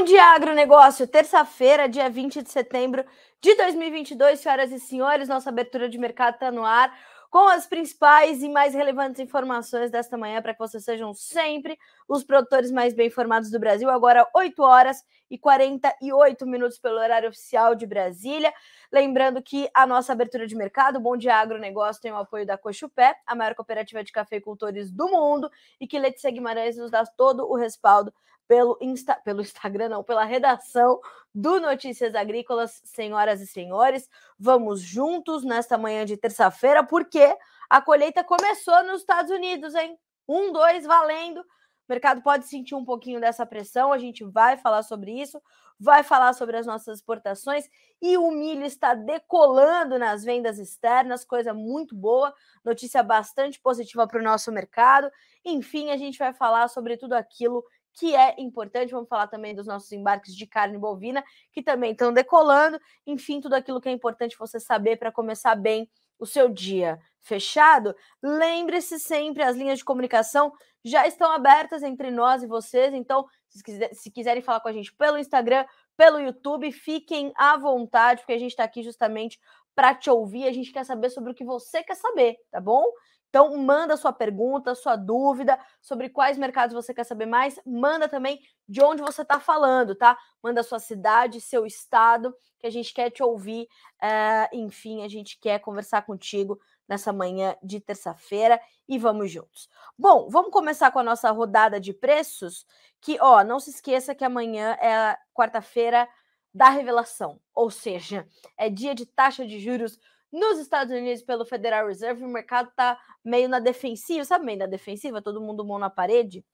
Bom dia, agronegócio. Terça-feira, dia 20 de setembro de 2022, senhoras e senhores, nossa abertura de mercado está no ar com as principais e mais relevantes informações desta manhã para que vocês sejam sempre os produtores mais bem informados do Brasil. Agora, 8 horas e 48 minutos pelo horário oficial de Brasília. Lembrando que a nossa abertura de mercado, Bom Dia Agronegócio, tem o apoio da Cochupé, a maior cooperativa de cafeicultores do mundo, e que Letícia Guimarães nos dá todo o respaldo pelo, Insta, pelo Instagram, não, pela redação do Notícias Agrícolas, senhoras e senhores. Vamos juntos nesta manhã de terça-feira, porque a colheita começou nos Estados Unidos, hein? Um, dois, valendo. O mercado pode sentir um pouquinho dessa pressão, a gente vai falar sobre isso, vai falar sobre as nossas exportações e o milho está decolando nas vendas externas, coisa muito boa, notícia bastante positiva para o nosso mercado. Enfim, a gente vai falar sobre tudo aquilo que é importante. Vamos falar também dos nossos embarques de carne bovina, que também estão decolando. Enfim, tudo aquilo que é importante você saber para começar bem o seu dia. Fechado? Lembre-se sempre, as linhas de comunicação já estão abertas entre nós e vocês. Então, se, quiser, se quiserem falar com a gente pelo Instagram, pelo YouTube, fiquem à vontade, porque a gente está aqui justamente para te ouvir. A gente quer saber sobre o que você quer saber, tá bom? Então, manda sua pergunta, sua dúvida sobre quais mercados você quer saber mais. Manda também de onde você está falando, tá? Manda sua cidade, seu estado, que a gente quer te ouvir. Uh, enfim, a gente quer conversar contigo nessa manhã de terça-feira e vamos juntos. Bom, vamos começar com a nossa rodada de preços. Que, ó, não se esqueça que amanhã é quarta-feira da revelação, ou seja, é dia de taxa de juros nos Estados Unidos, pelo Federal Reserve, o mercado está meio na defensiva, sabe meio na defensiva? Todo mundo mão na parede,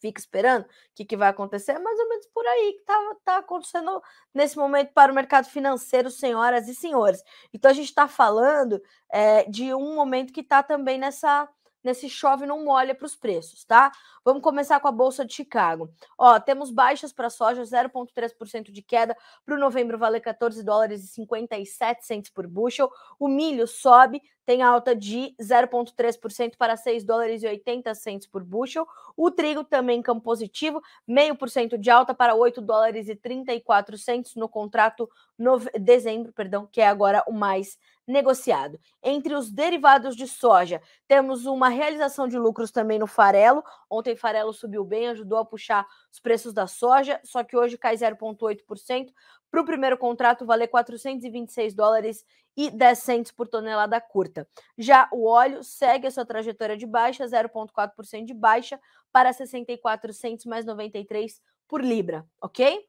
fica esperando o que, que vai acontecer, é mais ou menos por aí que está tá acontecendo nesse momento para o mercado financeiro, senhoras e senhores. Então a gente está falando é, de um momento que está também nessa nesse chove não molha para os preços, tá? Vamos começar com a Bolsa de Chicago. Ó, temos baixas para soja, 0,3% de queda para o novembro valer 14 dólares e 57 centes por bushel. O milho sobe, tem alta de 0,3% para 6 dólares e 80 centes por bushel. O trigo também em campo positivo, meio por cento de alta para 8 dólares e 34 centes no contrato nove... dezembro, perdão, que é agora o mais negociado. Entre os derivados de soja, temos uma realização de lucros também no farelo. Ontem farelo subiu bem, ajudou a puxar os preços da soja, só que hoje cai 0,8%. Para o primeiro contrato valer 426 dólares e 10 centes por tonelada curta. Já o óleo segue a sua trajetória de baixa, 0,4% de baixa para 64 centes mais 93 por libra, ok?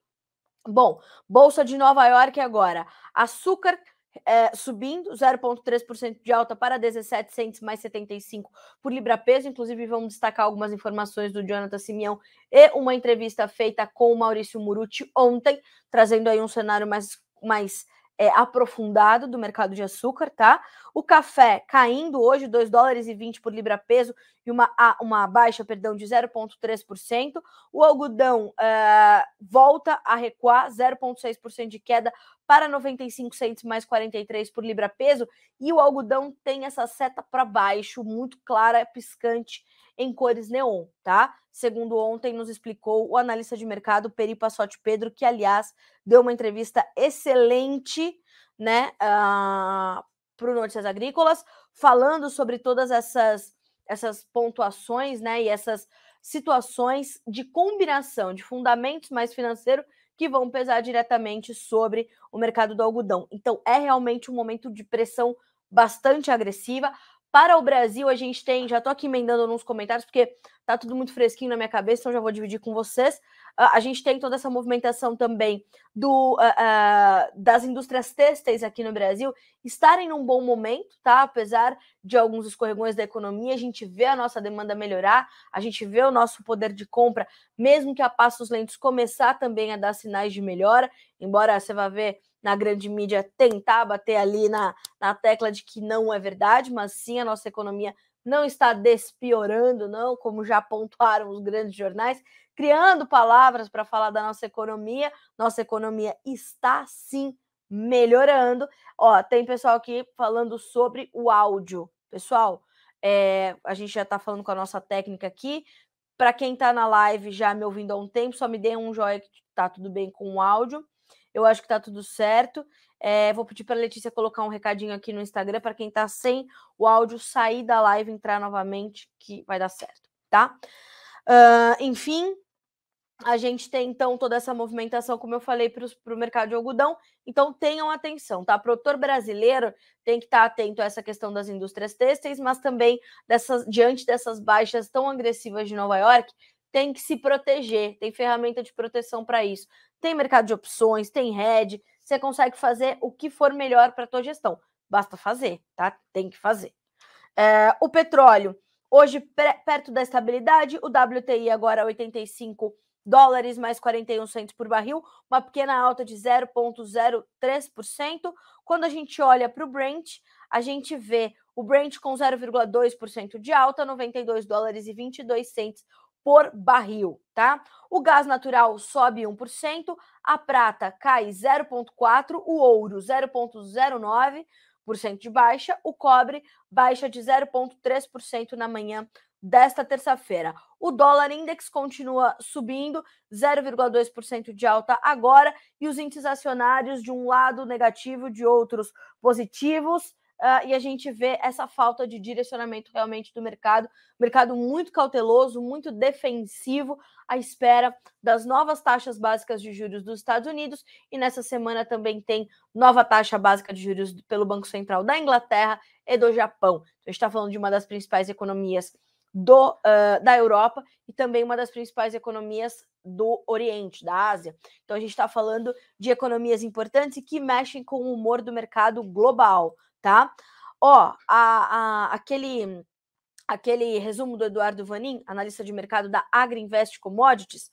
Bom, Bolsa de Nova York agora. Açúcar é, subindo 0,3% de alta para 17 centos mais 75 por libra peso. Inclusive, vamos destacar algumas informações do Jonathan Simeão e uma entrevista feita com o Maurício Muruti ontem, trazendo aí um cenário mais, mais é, aprofundado do mercado de açúcar, tá? O café caindo hoje, 2 dólares e 20 por libra peso e uma, uma baixa, perdão, de 0,3%. O algodão uh, volta a recuar, 0,6% de queda para 95 centos mais 43 por libra peso. E o algodão tem essa seta para baixo, muito clara, piscante, em cores neon, tá? Segundo ontem nos explicou o analista de mercado Peri Passotti Pedro, que aliás deu uma entrevista excelente, né, uh, ah, para o Notícias Agrícolas, falando sobre todas essas essas pontuações, né, e essas situações de combinação de fundamentos mais financeiro que vão pesar diretamente sobre o mercado do algodão. Então, é realmente um momento de pressão bastante agressiva. Para o Brasil, a gente tem, já estou aqui emendando nos comentários, porque tá tudo muito fresquinho na minha cabeça, então já vou dividir com vocês. Uh, a gente tem toda essa movimentação também do, uh, uh, das indústrias têxteis aqui no Brasil estarem num bom momento, tá? Apesar de alguns escorregões da economia, a gente vê a nossa demanda melhorar, a gente vê o nosso poder de compra, mesmo que a passos lentos, começar também a dar sinais de melhora, embora você vá ver na grande mídia tentar bater ali na, na tecla de que não é verdade, mas sim a nossa economia não está despiorando, não, como já pontuaram os grandes jornais, criando palavras para falar da nossa economia. Nossa economia está sim melhorando. Ó, tem pessoal aqui falando sobre o áudio. Pessoal, é, a gente já está falando com a nossa técnica aqui. Para quem está na live já me ouvindo há um tempo, só me dê um joinha, tá tudo bem com o áudio. Eu acho que tá tudo certo. É, vou pedir para a Letícia colocar um recadinho aqui no Instagram para quem está sem o áudio sair da live entrar novamente, que vai dar certo, tá? Uh, enfim, a gente tem então toda essa movimentação, como eu falei, para o mercado de algodão. Então tenham atenção, tá? O produtor brasileiro tem que estar tá atento a essa questão das indústrias têxteis, mas também dessas, diante dessas baixas tão agressivas de Nova York, tem que se proteger, tem ferramenta de proteção para isso. Tem mercado de opções, tem hedge, você consegue fazer o que for melhor para a tua gestão. Basta fazer, tá? Tem que fazer. É, o petróleo, hoje perto da estabilidade, o WTI agora 85 dólares mais 41 centos por barril, uma pequena alta de 0,03%. Quando a gente olha para o Brent, a gente vê o Brent com 0,2% de alta, 92 dólares e 22 centos por barril, tá? O gás natural sobe 1%, a prata cai 0,4%, o ouro 0,09% de baixa, o cobre baixa de 0,3% na manhã desta terça-feira. O dólar index continua subindo, 0,2% de alta agora, e os índices acionários de um lado negativo, de outros positivos. Uh, e a gente vê essa falta de direcionamento realmente do mercado, mercado muito cauteloso, muito defensivo, à espera das novas taxas básicas de juros dos Estados Unidos. E nessa semana também tem nova taxa básica de juros pelo Banco Central da Inglaterra e do Japão. Então, a gente está falando de uma das principais economias do, uh, da Europa e também uma das principais economias do Oriente, da Ásia. Então a gente está falando de economias importantes e que mexem com o humor do mercado global, tá? Ó, a, a, aquele, aquele resumo do Eduardo Vanin, analista de mercado da Agriinvest Commodities,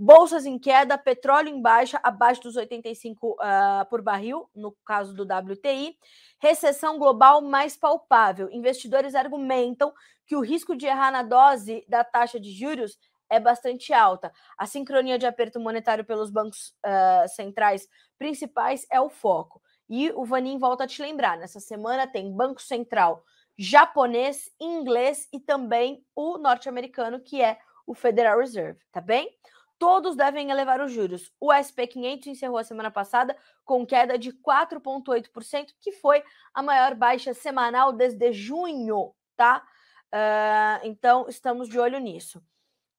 Bolsas em queda, petróleo em baixa, abaixo dos 85 uh, ah, por barril, no caso do WTI. Recessão global mais palpável. Investidores argumentam que o risco de errar na dose da taxa de juros é bastante alta. A sincronia de aperto monetário pelos bancos uh, centrais principais é o foco. E o Vanin volta a te lembrar: nessa semana tem Banco Central japonês, inglês e também o norte-americano, que é o Federal Reserve, tá bem? todos devem elevar os juros. O SP500 encerrou a semana passada com queda de 4,8%, que foi a maior baixa semanal desde junho, tá? Uh, então, estamos de olho nisso.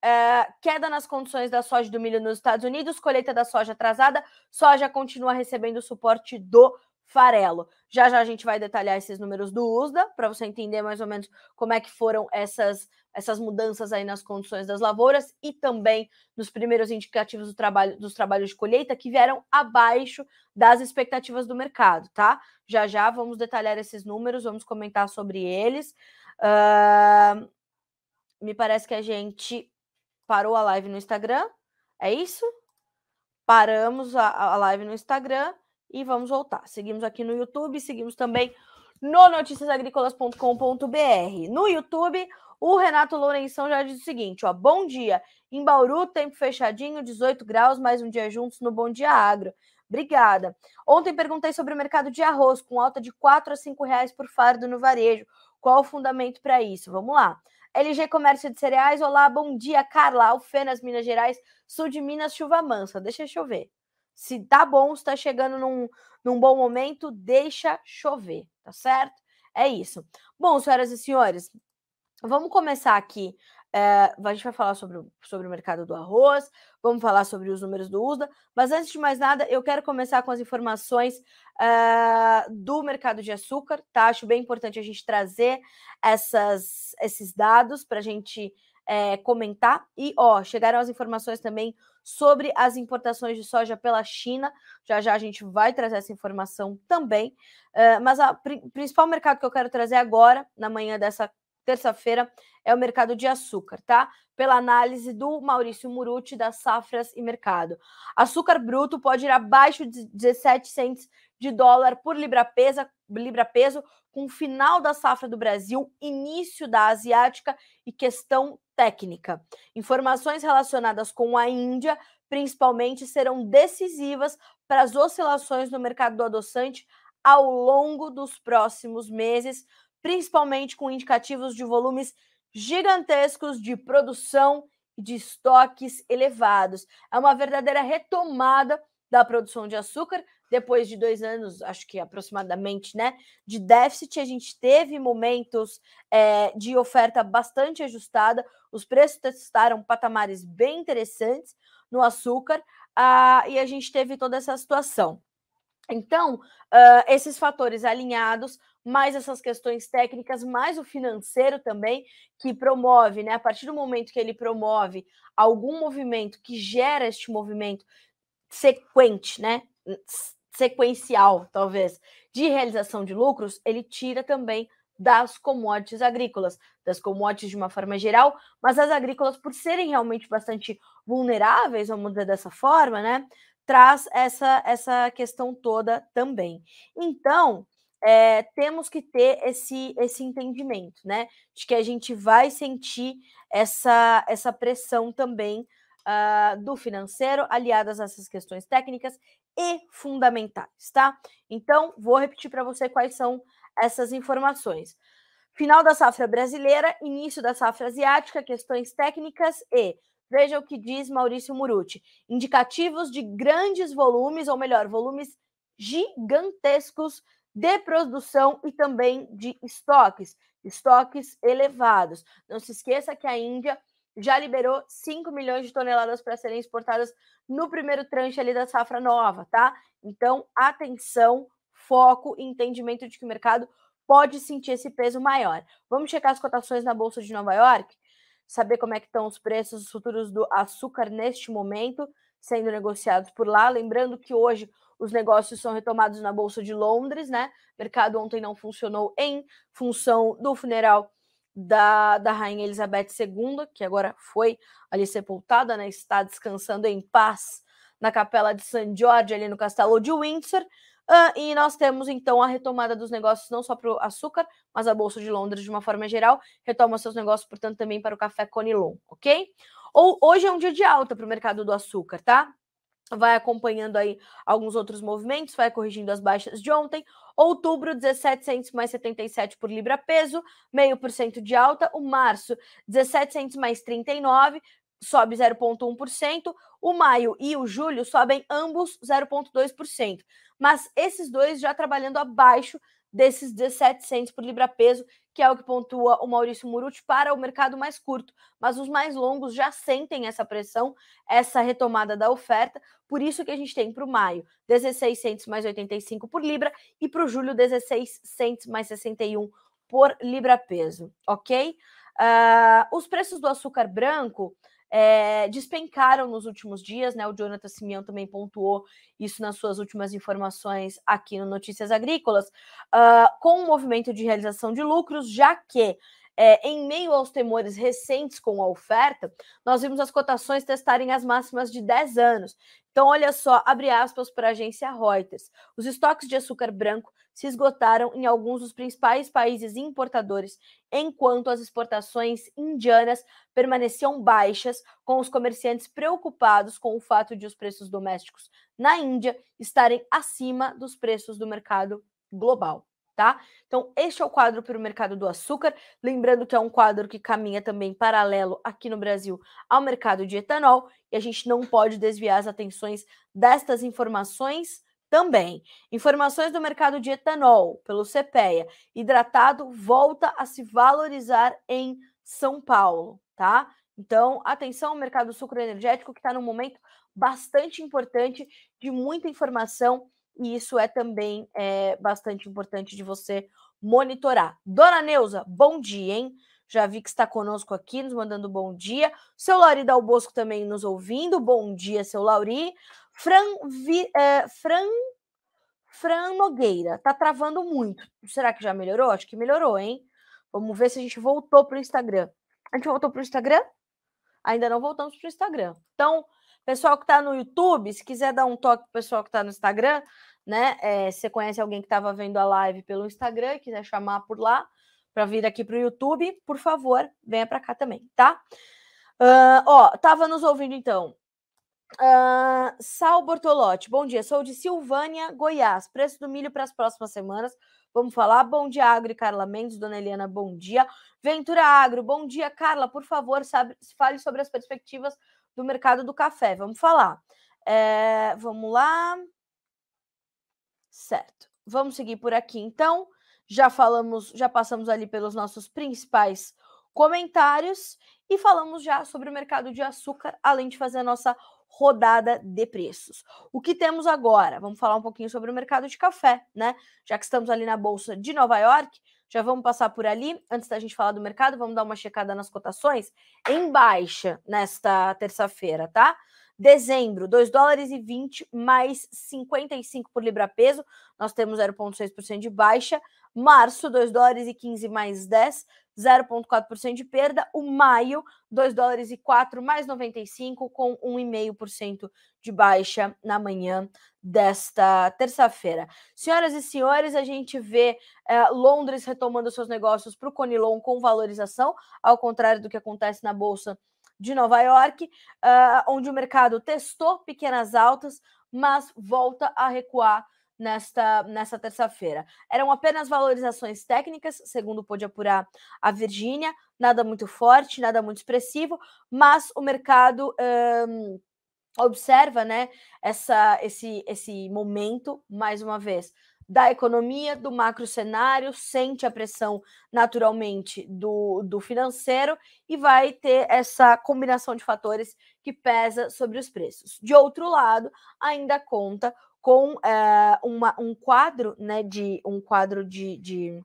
Uh, queda nas condições da soja do milho nos Estados Unidos, colheita da soja atrasada, soja continua recebendo suporte do farelo. Já já a gente vai detalhar esses números do USDA para você entender mais ou menos como é que foram essas essas mudanças aí nas condições das lavouras e também nos primeiros indicativos do trabalho, dos trabalhos de colheita que vieram abaixo das expectativas do mercado, tá? Já já vamos detalhar esses números, vamos comentar sobre eles. Uh, me parece que a gente parou a live no Instagram, é isso? Paramos a, a live no Instagram e vamos voltar. Seguimos aqui no YouTube, seguimos também no noticiasagricolas.com.br. No YouTube, o Renato Lourenção já diz o seguinte: ó, bom dia. Em Bauru, tempo fechadinho, 18 graus, mais um dia juntos no Bom Dia Agro. Obrigada. Ontem perguntei sobre o mercado de arroz, com alta de 4 a 5 reais por fardo no varejo. Qual o fundamento para isso? Vamos lá. LG Comércio de Cereais, olá, bom dia, Carla. Alfenas, Minas Gerais, sul de Minas, chuva mansa. Deixa chover. Se tá bom, se tá chegando num, num bom momento, deixa chover, tá certo? É isso. Bom, senhoras e senhores, vamos começar aqui. É, a gente vai falar sobre, sobre o mercado do arroz, vamos falar sobre os números do USDA, mas antes de mais nada, eu quero começar com as informações é, do mercado de açúcar, tá? Acho bem importante a gente trazer essas, esses dados para a gente é, comentar. E, ó, chegaram as informações também sobre as importações de soja pela China. Já já a gente vai trazer essa informação também. Mas o pr principal mercado que eu quero trazer agora, na manhã dessa terça-feira, é o mercado de açúcar, tá? Pela análise do Maurício Muruti, das Safras e Mercado. Açúcar bruto pode ir abaixo de 17 centos de dólar por libra, pesa, libra peso, com o final da safra do Brasil, início da asiática e questão técnica. Informações relacionadas com a Índia, principalmente, serão decisivas para as oscilações no mercado do adoçante ao longo dos próximos meses, principalmente com indicativos de volumes gigantescos de produção e de estoques elevados. É uma verdadeira retomada da produção de açúcar, depois de dois anos, acho que aproximadamente, né, de déficit, a gente teve momentos é, de oferta bastante ajustada, os preços testaram patamares bem interessantes no açúcar, uh, e a gente teve toda essa situação. Então, uh, esses fatores alinhados, mais essas questões técnicas, mais o financeiro também, que promove, né? A partir do momento que ele promove algum movimento que gera este movimento sequente, né? Sequencial, talvez, de realização de lucros, ele tira também das commodities agrícolas, das commodities de uma forma geral, mas as agrícolas, por serem realmente bastante vulneráveis, vamos dizer dessa forma, né? Traz essa, essa questão toda também. Então, é, temos que ter esse, esse entendimento, né? De que a gente vai sentir essa, essa pressão também uh, do financeiro, aliadas a essas questões técnicas e fundamentais, tá? Então, vou repetir para você quais são essas informações. Final da safra brasileira, início da safra asiática, questões técnicas e veja o que diz Maurício Muruti. Indicativos de grandes volumes, ou melhor, volumes gigantescos de produção e também de estoques, estoques elevados. Não se esqueça que a Índia já liberou 5 milhões de toneladas para serem exportadas no primeiro tranche ali da safra nova, tá? Então, atenção, foco e entendimento de que o mercado pode sentir esse peso maior. Vamos checar as cotações na Bolsa de Nova York? Saber como é que estão os preços futuros do açúcar neste momento, sendo negociados por lá. Lembrando que hoje os negócios são retomados na Bolsa de Londres, né? O mercado ontem não funcionou em função do funeral da, da Rainha Elizabeth II, que agora foi ali sepultada, né? Está descansando em paz na capela de St. George, ali no castelo de Windsor. Uh, e nós temos então a retomada dos negócios não só para o açúcar, mas a Bolsa de Londres de uma forma geral retoma seus negócios, portanto, também para o café Conilon, ok? Ou hoje é um dia de alta para o mercado do açúcar, tá? Vai acompanhando aí alguns outros movimentos, vai corrigindo as baixas de ontem. Outubro, 17 centos mais 77 por libra peso, meio por cento de alta. O março, 17 centos mais 39, sobe 0,1%. O maio e o julho sobem ambos 0,2% mas esses dois já trabalhando abaixo desses 17 centos por libra peso, que é o que pontua o Maurício Muruti para o mercado mais curto. Mas os mais longos já sentem essa pressão, essa retomada da oferta, por isso que a gente tem para o maio 16 centos mais 85 por libra e para o julho 16 centos mais 61 por libra peso, ok? Uh, os preços do açúcar branco é, despencaram nos últimos dias, né? O Jonathan Simeão também pontuou isso nas suas últimas informações aqui no Notícias Agrícolas, uh, com um movimento de realização de lucros, já que é, em meio aos temores recentes com a oferta, nós vimos as cotações testarem as máximas de 10 anos. Então, olha só, abre aspas para a agência Reuters. Os estoques de açúcar branco se esgotaram em alguns dos principais países importadores, enquanto as exportações indianas permaneciam baixas, com os comerciantes preocupados com o fato de os preços domésticos na Índia estarem acima dos preços do mercado global. Tá? Então, este é o quadro para o mercado do açúcar. Lembrando que é um quadro que caminha também paralelo aqui no Brasil ao mercado de etanol, e a gente não pode desviar as atenções destas informações também, informações do mercado de etanol pelo CPEA. Hidratado volta a se valorizar em São Paulo, tá? Então, atenção ao mercado sucroenergético que está num momento bastante importante, de muita informação, e isso é também é, bastante importante de você monitorar. Dona Neuza, bom dia, hein? Já vi que está conosco aqui, nos mandando bom dia. Seu Lauri Dal Bosco também nos ouvindo. Bom dia, seu Lauri. Fran, Vi, é, Fran, Fran Nogueira, tá travando muito. Será que já melhorou? Acho que melhorou, hein? Vamos ver se a gente voltou para o Instagram. A gente voltou para o Instagram? Ainda não voltamos para o Instagram. Então, pessoal que está no YouTube, se quiser dar um toque para o pessoal que está no Instagram, né? É, se você conhece alguém que estava vendo a live pelo Instagram e quiser chamar por lá para vir aqui para o YouTube, por favor, venha para cá também, tá? Uh, ó, tava nos ouvindo então Uh, Sal Bortolotti, bom dia. Sou de Silvânia, Goiás. Preço do milho para as próximas semanas Vamos falar. Bom dia, Agro e Carla Mendes. Dona Eliana, bom dia. Ventura Agro, bom dia, Carla. Por favor, sabe, fale sobre as perspectivas do mercado do café. Vamos falar. É, vamos lá. Certo. Vamos seguir por aqui, então. Já falamos, já passamos ali pelos nossos principais comentários e falamos já sobre o mercado de açúcar, além de fazer a nossa rodada de preços. O que temos agora? Vamos falar um pouquinho sobre o mercado de café, né? Já que estamos ali na bolsa de Nova York, já vamos passar por ali. Antes da gente falar do mercado, vamos dar uma checada nas cotações em baixa nesta terça-feira, tá? Dezembro, 2 dólares e 20 mais 55 por libra peso. Nós temos 0,6% de baixa. Março, 2 dólares e 15 mais 10, 0,4% de perda. O maio, 2 dólares e 4 mais 95, com 1,5% de baixa na manhã desta terça-feira. Senhoras e senhores, a gente vê é, Londres retomando seus negócios para o Conilon com valorização, ao contrário do que acontece na Bolsa de Nova York, uh, onde o mercado testou pequenas altas, mas volta a recuar nesta, nesta terça-feira. Eram apenas valorizações técnicas, segundo pôde apurar a Virgínia, nada muito forte, nada muito expressivo, mas o mercado um, observa né, essa, esse, esse momento, mais uma vez, da economia, do macro cenário, sente a pressão naturalmente do, do financeiro e vai ter essa combinação de fatores que pesa sobre os preços. De outro lado, ainda conta com é, uma, um quadro, né, de um quadro de, de,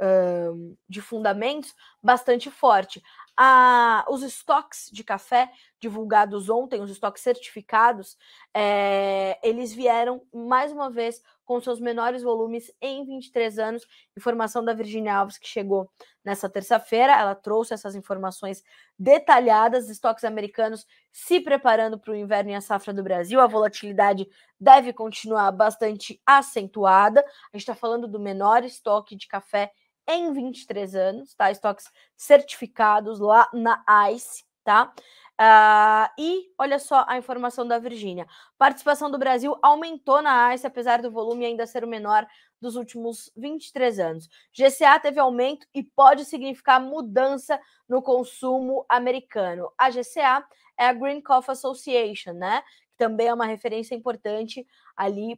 uh, de fundamentos bastante forte. A, os estoques de café divulgados ontem, os estoques certificados, é, eles vieram mais uma vez com seus menores volumes em 23 anos. Informação da Virginia Alves que chegou nessa terça-feira. Ela trouxe essas informações detalhadas, estoques americanos se preparando para o inverno e a safra do Brasil. A volatilidade deve continuar bastante acentuada. A gente está falando do menor estoque de café em 23 anos, tá? Estoques certificados lá na ICE, tá? Uh, e olha só a informação da Virgínia. Participação do Brasil aumentou na ICE, apesar do volume ainda ser o menor dos últimos 23 anos. GCA teve aumento e pode significar mudança no consumo americano. A GCA é a Green Coffee Association, né? Também é uma referência importante ali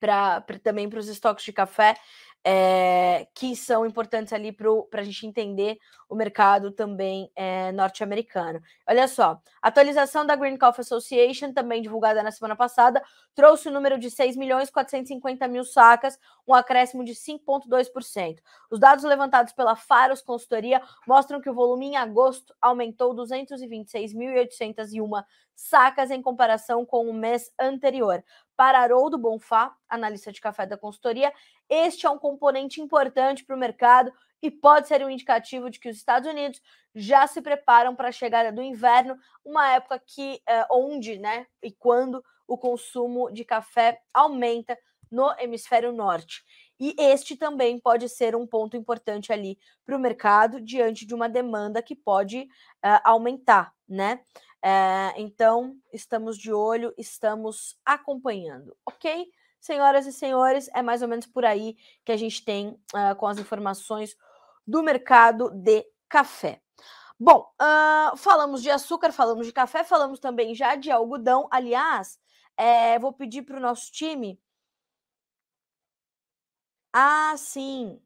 pra também para os estoques de café é, que são importantes ali para a gente entender o mercado também é, norte-americano. Olha só, atualização da Green Coffee Association, também divulgada na semana passada, trouxe o número de 6 milhões 450 mil sacas, um acréscimo de 5,2%. Os dados levantados pela Faros Consultoria mostram que o volume em agosto aumentou 226.801 sacas em comparação com o mês anterior. Para Haroldo Bonfá, analista de café da consultoria, este é um componente importante para o mercado e pode ser um indicativo de que os Estados Unidos já se preparam para a chegada do inverno, uma época que é, onde, né, e quando o consumo de café aumenta no hemisfério norte. E este também pode ser um ponto importante ali para o mercado diante de uma demanda que pode uh, aumentar, né? É, então, estamos de olho, estamos acompanhando, ok? Senhoras e senhores, é mais ou menos por aí que a gente tem uh, com as informações do mercado de café. Bom, uh, falamos de açúcar, falamos de café, falamos também já de algodão. Aliás, é, vou pedir para o nosso time. Ah, sim.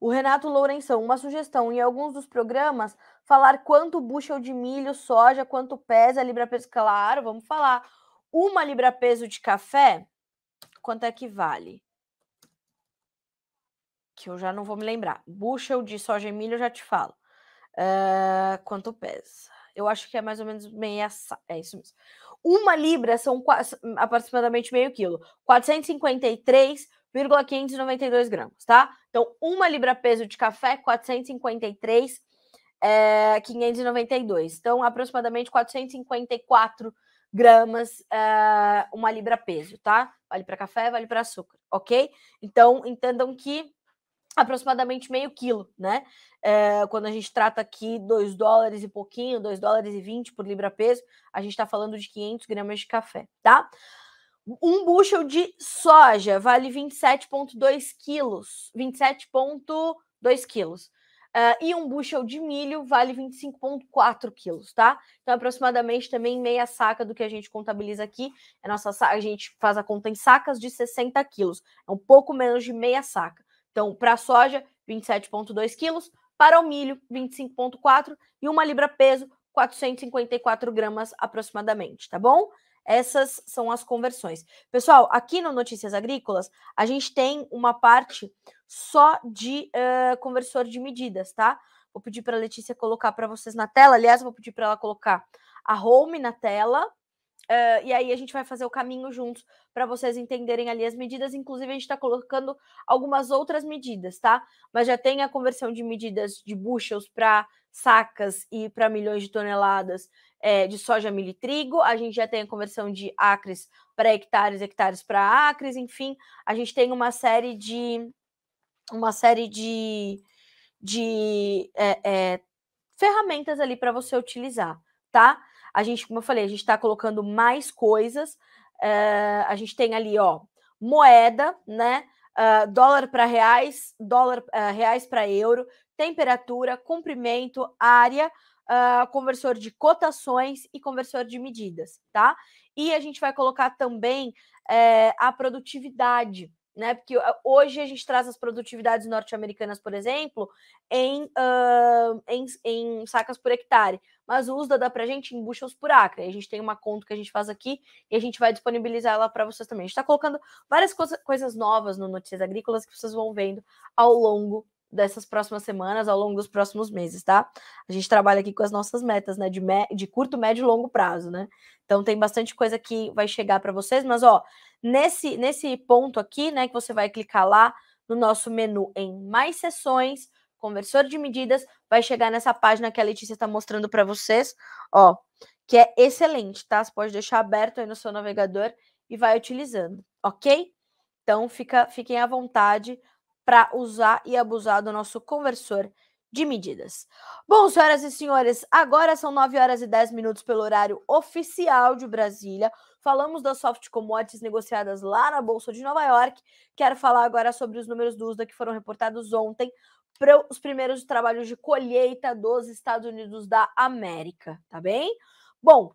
O Renato Lourenção, uma sugestão em alguns dos programas, falar quanto bushel de milho, soja, quanto pesa a libra peso. Claro, vamos falar. Uma libra peso de café, quanto é que vale? Que eu já não vou me lembrar. Bushel de soja e milho, eu já te falo. Uh, quanto pesa? Eu acho que é mais ou menos meia. É isso mesmo. Uma libra são aproximadamente meio quilo. 453 592 gramas, tá? Então, uma libra peso de café, 453, é, 592. Então, aproximadamente 454 gramas, é, uma libra peso, tá? Vale para café, vale para açúcar, ok? Então, entendam que aproximadamente meio quilo, né? É, quando a gente trata aqui 2 dólares e pouquinho, 2 dólares e 20 por libra peso, a gente está falando de 500 gramas de café, tá? Um bushel de soja vale 27,2 quilos. 27,2 quilos. Uh, e um bushel de milho vale 25,4 quilos, tá? Então, aproximadamente também meia saca do que a gente contabiliza aqui. A nossa a gente faz a conta em sacas de 60 quilos. É um pouco menos de meia saca. Então, para a soja, 27,2 quilos. Para o milho, 25,4 e uma libra peso, 454 gramas aproximadamente, tá bom? Essas são as conversões. Pessoal, aqui no Notícias Agrícolas, a gente tem uma parte só de uh, conversor de medidas, tá? Vou pedir para a Letícia colocar para vocês na tela. Aliás, vou pedir para ela colocar a home na tela. Uh, e aí a gente vai fazer o caminho juntos para vocês entenderem ali as medidas. Inclusive, a gente está colocando algumas outras medidas, tá? Mas já tem a conversão de medidas de bushels para sacas e para milhões de toneladas é, de soja, milho e trigo, a gente já tem a conversão de acres para hectares, hectares para acres, enfim, a gente tem uma série de uma série de, de é, é, ferramentas ali para você utilizar, tá? A gente, como eu falei, a gente está colocando mais coisas. A gente tem ali, ó, moeda, né? Uh, dólar para reais, dólar uh, reais para euro, temperatura, comprimento, área, uh, conversor de cotações e conversor de medidas, tá? E a gente vai colocar também é, a produtividade, né? Porque hoje a gente traz as produtividades norte-americanas, por exemplo, em, uh, em, em, sacas por hectare, mas o USDA dá para a gente em bushels por acre. A gente tem uma conta que a gente faz aqui e a gente vai disponibilizar ela para vocês também. A gente está colocando várias coisa, coisas novas no Notícias Agrícolas que vocês vão vendo ao longo dessas próximas semanas, ao longo dos próximos meses, tá? A gente trabalha aqui com as nossas metas, né, de, me... de curto, médio e longo prazo, né? Então tem bastante coisa que vai chegar para vocês, mas ó, nesse nesse ponto aqui, né, que você vai clicar lá no nosso menu em mais sessões, conversor de medidas, vai chegar nessa página que a Letícia está mostrando para vocês, ó, que é excelente, tá? Você pode deixar aberto aí no seu navegador e vai utilizando, ok? Então fica, fiquem à vontade para usar e abusar do nosso conversor de medidas. Bom, senhoras e senhores, agora são 9 horas e 10 minutos pelo horário oficial de Brasília. Falamos das soft commodities negociadas lá na Bolsa de Nova York. Quero falar agora sobre os números do USDA que foram reportados ontem para os primeiros trabalhos de colheita dos Estados Unidos da América, tá bem? Bom,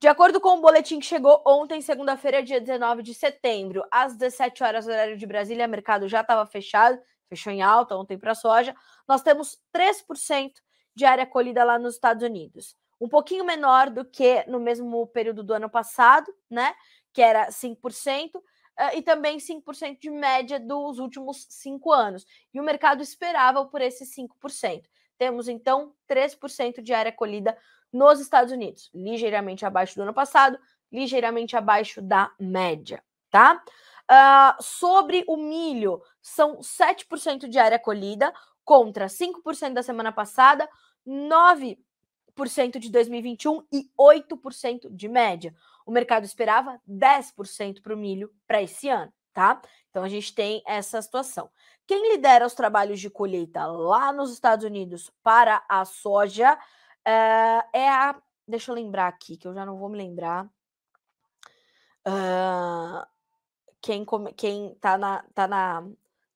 de acordo com o boletim que chegou ontem, segunda-feira, dia 19 de setembro, às 17 horas, horário de Brasília, o mercado já estava fechado, fechou em alta ontem para a soja. Nós temos 3% de área colhida lá nos Estados Unidos. Um pouquinho menor do que no mesmo período do ano passado, né? Que era 5%, eh, e também 5% de média dos últimos cinco anos. E o mercado esperava por esses 5%. Temos então 3% de área colhida nos Estados Unidos, ligeiramente abaixo do ano passado, ligeiramente abaixo da média, tá? Uh, sobre o milho, são 7% de área colhida contra 5% da semana passada, 9% de 2021 e 8% de média. O mercado esperava 10% para o milho para esse ano, tá? Então a gente tem essa situação. Quem lidera os trabalhos de colheita lá nos Estados Unidos para a soja Uh, é a. Deixa eu lembrar aqui, que eu já não vou me lembrar. Uh, quem, come, quem tá na, tá na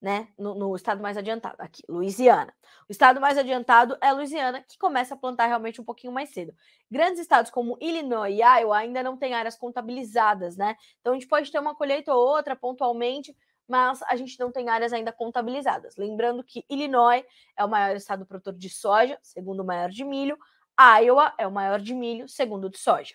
né, no, no, estado mais adiantado, aqui, Louisiana. O estado mais adiantado é Louisiana, que começa a plantar realmente um pouquinho mais cedo. Grandes estados como Illinois e Iowa ainda não têm áreas contabilizadas, né? Então a gente pode ter uma colheita ou outra pontualmente, mas a gente não tem áreas ainda contabilizadas. Lembrando que Illinois é o maior estado produtor de soja, segundo o maior de milho, Iowa é o maior de milho, segundo de soja.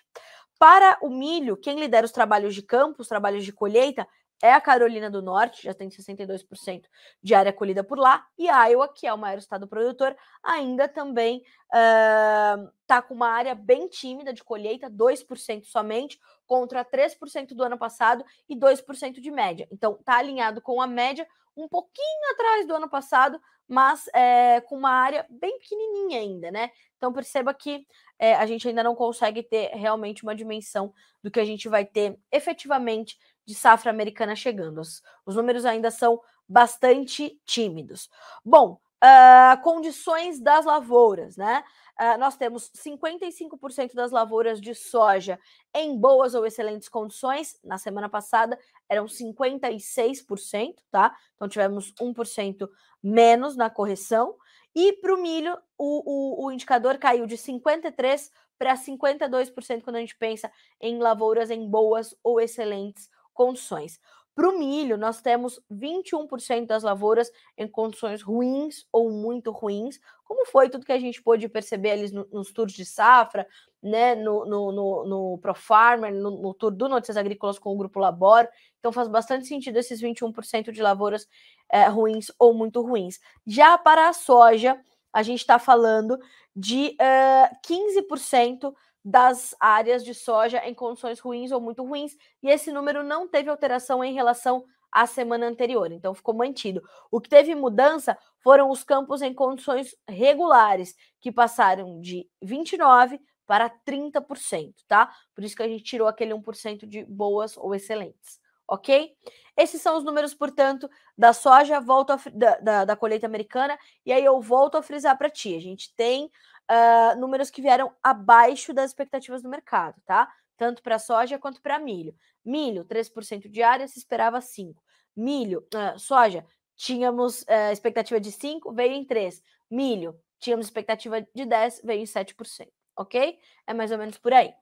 Para o milho, quem lidera os trabalhos de campo, os trabalhos de colheita, é a Carolina do Norte, já tem 62% de área colhida por lá, e Iowa, que é o maior estado produtor, ainda também está uh, com uma área bem tímida de colheita, 2% somente, contra 3% do ano passado e 2% de média. Então, está alinhado com a média, um pouquinho atrás do ano passado, mas é, com uma área bem pequenininha ainda, né? Então perceba que é, a gente ainda não consegue ter realmente uma dimensão do que a gente vai ter efetivamente de safra americana chegando. Os, os números ainda são bastante tímidos. Bom, uh, condições das lavouras, né? Uh, nós temos 55% das lavouras de soja em boas ou excelentes condições. Na semana passada eram 56%, tá? Então tivemos 1% menos na correção. E para o milho, o, o indicador caiu de 53% para 52% quando a gente pensa em lavouras em boas ou excelentes condições. Para o milho, nós temos 21% das lavouras em condições ruins ou muito ruins, como foi tudo que a gente pôde perceber ali no, nos tours de safra, né, no, no, no, no ProFarmer, no, no tour do Notícias Agrícolas com o Grupo Labor. Então faz bastante sentido esses 21% de lavouras é, ruins ou muito ruins. Já para a soja, a gente está falando de uh, 15% das áreas de soja em condições ruins ou muito ruins, e esse número não teve alteração em relação à semana anterior, então ficou mantido. O que teve mudança foram os campos em condições regulares, que passaram de 29 para 30%, tá? Por isso que a gente tirou aquele 1% de boas ou excelentes, ok? Esses são os números, portanto, da soja, volto a, da, da, da colheita americana, e aí eu volto a frisar para ti. A gente tem uh, números que vieram abaixo das expectativas do mercado, tá? Tanto para soja quanto para milho. Milho, 3% de área, se esperava 5%. Milho, uh, soja, tínhamos uh, expectativa de 5%, veio em 3%. Milho, tínhamos expectativa de 10%, veio em 7%, ok? É mais ou menos por aí.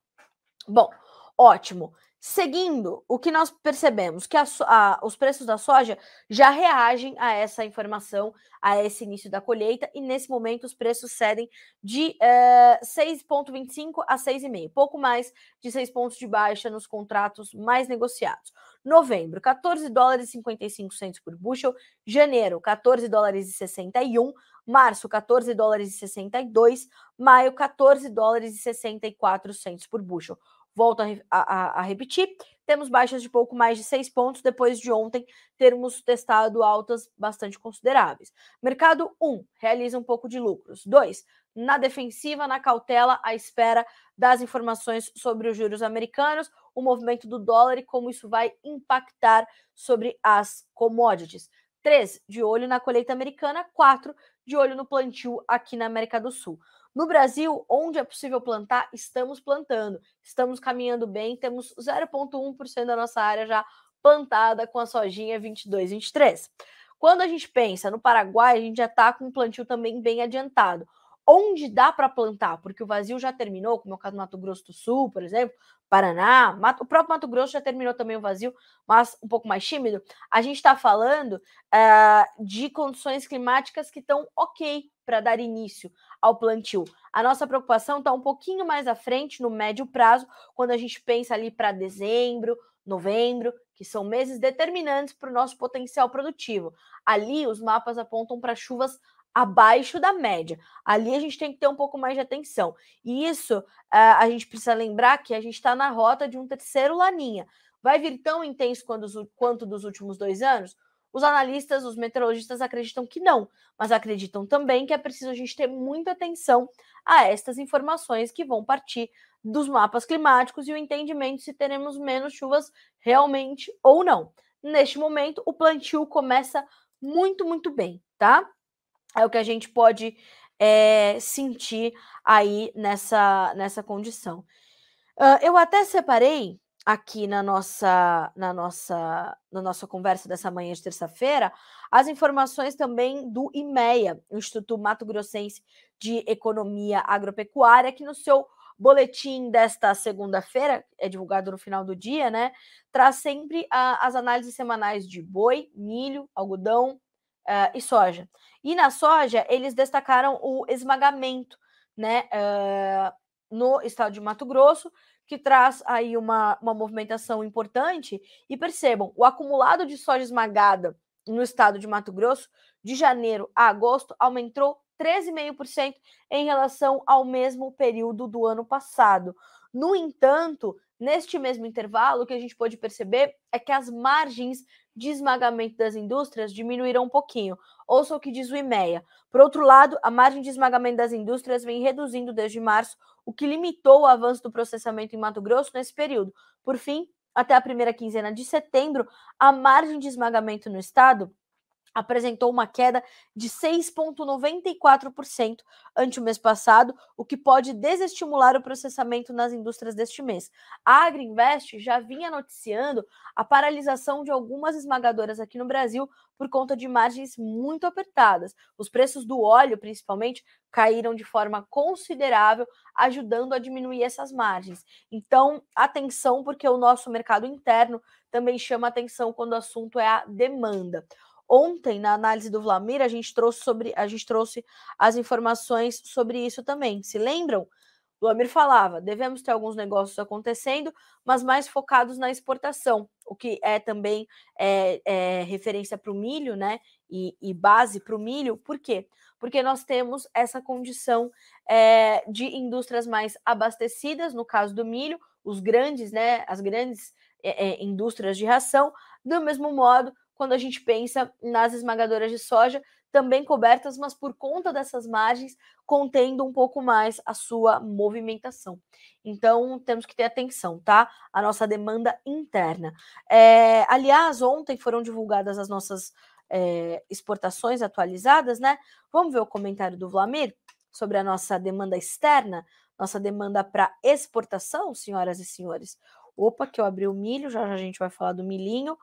Bom, ótimo. Seguindo, o que nós percebemos que a, a, os preços da soja já reagem a essa informação, a esse início da colheita, e nesse momento os preços cedem de uh, 6,25 a 6,5, pouco mais de 6 pontos de baixa nos contratos mais negociados. Novembro, 14 dólares e 55 centos por bushel, janeiro, 14 dólares e 61, março, 14 dólares e 62, maio, 14 dólares e 64 centos por bushel. Volto a, a, a, repetir, temos baixas de pouco mais de seis pontos depois de ontem termos testado altas bastante consideráveis. Mercado 1 um, realiza um pouco de lucros. 2. Na defensiva, na cautela, à espera das informações sobre os juros americanos, o movimento do dólar e como isso vai impactar sobre as commodities. 3. De olho na colheita americana. 4. De olho no plantio aqui na América do Sul. No Brasil, onde é possível plantar, estamos plantando. Estamos caminhando bem, temos 0,1% da nossa área já plantada com a sojinha 22, 23. Quando a gente pensa no Paraguai, a gente já está com um plantio também bem adiantado. Onde dá para plantar, porque o vazio já terminou, como é o caso do Mato Grosso do Sul, por exemplo, Paraná, Mato, o próprio Mato Grosso já terminou também o vazio, mas um pouco mais tímido. A gente está falando uh, de condições climáticas que estão ok para dar início ao plantio. A nossa preocupação está um pouquinho mais à frente, no médio prazo, quando a gente pensa ali para dezembro, novembro, que são meses determinantes para o nosso potencial produtivo. Ali os mapas apontam para chuvas abaixo da média. Ali a gente tem que ter um pouco mais de atenção. E isso uh, a gente precisa lembrar que a gente está na rota de um terceiro laninha. Vai vir tão intenso quanto, quanto dos últimos dois anos? Os analistas, os meteorologistas acreditam que não, mas acreditam também que é preciso a gente ter muita atenção a estas informações que vão partir dos mapas climáticos e o entendimento se teremos menos chuvas realmente ou não. Neste momento, o plantio começa muito, muito bem, tá? É o que a gente pode é, sentir aí nessa, nessa condição. Uh, eu até separei aqui na nossa, na nossa, na nossa conversa dessa manhã de terça-feira, as informações também do IMEA, Instituto Mato Grossense de Economia Agropecuária, que no seu boletim desta segunda-feira, é divulgado no final do dia, né? Traz sempre as análises semanais de boi, milho, algodão uh, e soja. E na soja, eles destacaram o esmagamento, né? Uh, no estado de Mato Grosso, que traz aí uma, uma movimentação importante. E percebam, o acumulado de soja esmagada no estado de Mato Grosso, de janeiro a agosto, aumentou 13,5% em relação ao mesmo período do ano passado. No entanto, neste mesmo intervalo, o que a gente pode perceber é que as margens de esmagamento das indústrias diminuíram um pouquinho. Ouça o que diz o IMEA. Por outro lado, a margem de esmagamento das indústrias vem reduzindo desde março, o que limitou o avanço do processamento em Mato Grosso nesse período. Por fim, até a primeira quinzena de setembro, a margem de esmagamento no estado apresentou uma queda de 6,94% ante o mês passado, o que pode desestimular o processamento nas indústrias deste mês. A Agriinvest já vinha noticiando a paralisação de algumas esmagadoras aqui no Brasil por conta de margens muito apertadas. Os preços do óleo, principalmente, caíram de forma considerável, ajudando a diminuir essas margens. Então, atenção, porque o nosso mercado interno também chama atenção quando o assunto é a demanda. Ontem, na análise do Vlamir, a gente trouxe sobre a gente trouxe as informações sobre isso também. Se lembram? O Vlamir falava: devemos ter alguns negócios acontecendo, mas mais focados na exportação, o que é também é, é referência para o milho, né? E, e base para o milho. Por quê? Porque nós temos essa condição é, de indústrias mais abastecidas, no caso do milho, os grandes, né? As grandes é, é, indústrias de ração, do mesmo modo quando a gente pensa nas esmagadoras de soja, também cobertas, mas por conta dessas margens, contendo um pouco mais a sua movimentação. Então, temos que ter atenção, tá? A nossa demanda interna. É, aliás, ontem foram divulgadas as nossas é, exportações atualizadas, né? Vamos ver o comentário do Vlamir sobre a nossa demanda externa, nossa demanda para exportação, senhoras e senhores. Opa, que eu abri o milho, já, já a gente vai falar do milhinho.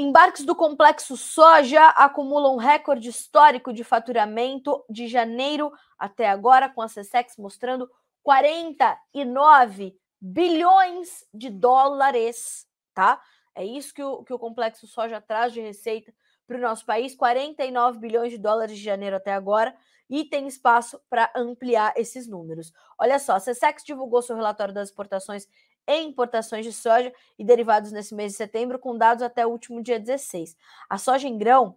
Embarques do complexo soja acumulam recorde histórico de faturamento de janeiro até agora, com a CSEX mostrando 49 bilhões de dólares, tá? É isso que o, que o complexo soja traz de receita para o nosso país, 49 bilhões de dólares de janeiro até agora, e tem espaço para ampliar esses números. Olha só, a CSEX divulgou seu relatório das exportações em importações de soja e derivados nesse mês de setembro, com dados até o último dia 16. A soja em grão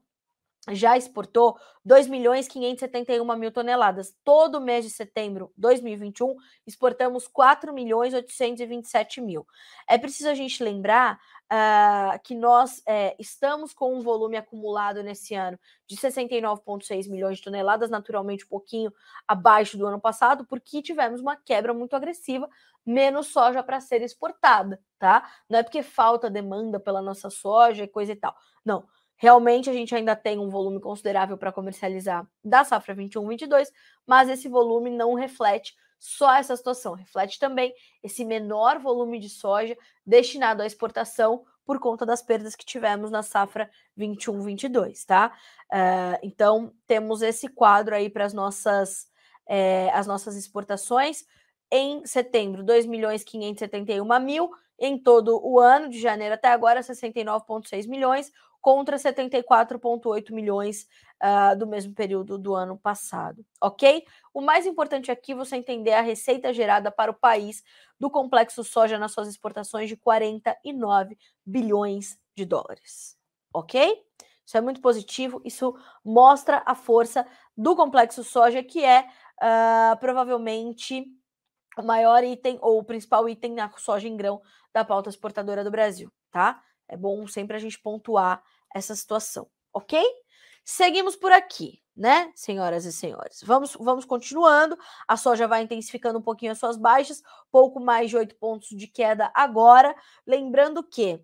já exportou 2 milhões 571 mil toneladas. Todo mês de setembro de 2021, exportamos 4 milhões 827 mil. É preciso a gente lembrar uh, que nós uh, estamos com um volume acumulado nesse ano de 69,6 milhões de toneladas, naturalmente um pouquinho abaixo do ano passado, porque tivemos uma quebra muito agressiva menos soja para ser exportada, tá? Não é porque falta demanda pela nossa soja e coisa e tal. Não. Realmente a gente ainda tem um volume considerável para comercializar da safra 21-22, mas esse volume não reflete só essa situação, reflete também esse menor volume de soja destinado à exportação por conta das perdas que tivemos na safra 21-22, tá? Uh, então temos esse quadro aí para as nossas, é, as nossas exportações. Em setembro, 2 milhões 571 mil. Em todo o ano, de janeiro até agora, 69,6 milhões, contra 74,8 milhões uh, do mesmo período do ano passado. Ok? O mais importante aqui é você entender a receita gerada para o país do complexo soja nas suas exportações de 49 bilhões de dólares. Ok? Isso é muito positivo, isso mostra a força do complexo soja, que é uh, provavelmente o maior item ou o principal item na soja em grão da pauta exportadora do Brasil, tá? É bom sempre a gente pontuar essa situação, ok? Seguimos por aqui, né, senhoras e senhores? Vamos, vamos continuando. A soja vai intensificando um pouquinho as suas baixas, pouco mais de 8 pontos de queda agora. Lembrando que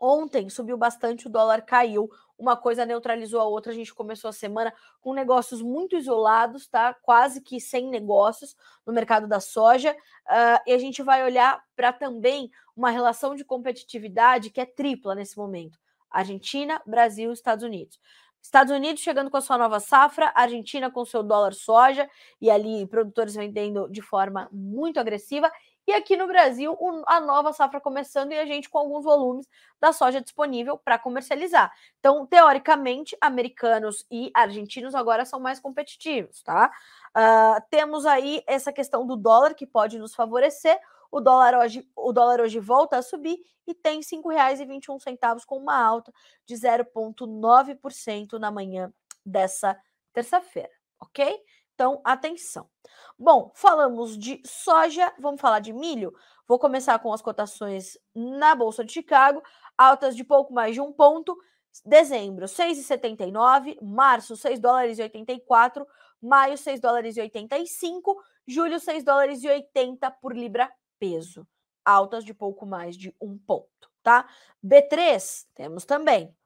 ontem subiu bastante, o dólar caiu uma coisa neutralizou a outra. A gente começou a semana com negócios muito isolados, tá? Quase que sem negócios no mercado da soja. Uh, e a gente vai olhar para também uma relação de competitividade que é tripla nesse momento: Argentina, Brasil, Estados Unidos. Estados Unidos chegando com a sua nova safra, Argentina com seu dólar soja e ali produtores vendendo de forma muito agressiva e aqui no Brasil, a nova safra começando e a gente com alguns volumes da soja disponível para comercializar. Então, teoricamente, americanos e argentinos agora são mais competitivos, tá? Uh, temos aí essa questão do dólar que pode nos favorecer. O dólar hoje, o dólar hoje volta a subir e tem R$ 5,21 com uma alta de 0,9% na manhã dessa terça-feira, ok? Então, atenção. Bom, falamos de soja, vamos falar de milho. Vou começar com as cotações na Bolsa de Chicago, altas de pouco mais de um ponto. Dezembro, 6,79, março, 6 dólares e 84, maio, 6 dólares e 85, julho, 6 dólares e 80 por libra peso. Altas de pouco mais de um ponto, tá? B3, temos também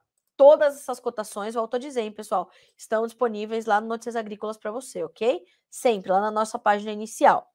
todas essas cotações, volto a dizer, hein, pessoal, estão disponíveis lá no Notícias Agrícolas para você, ok? Sempre lá na nossa página inicial.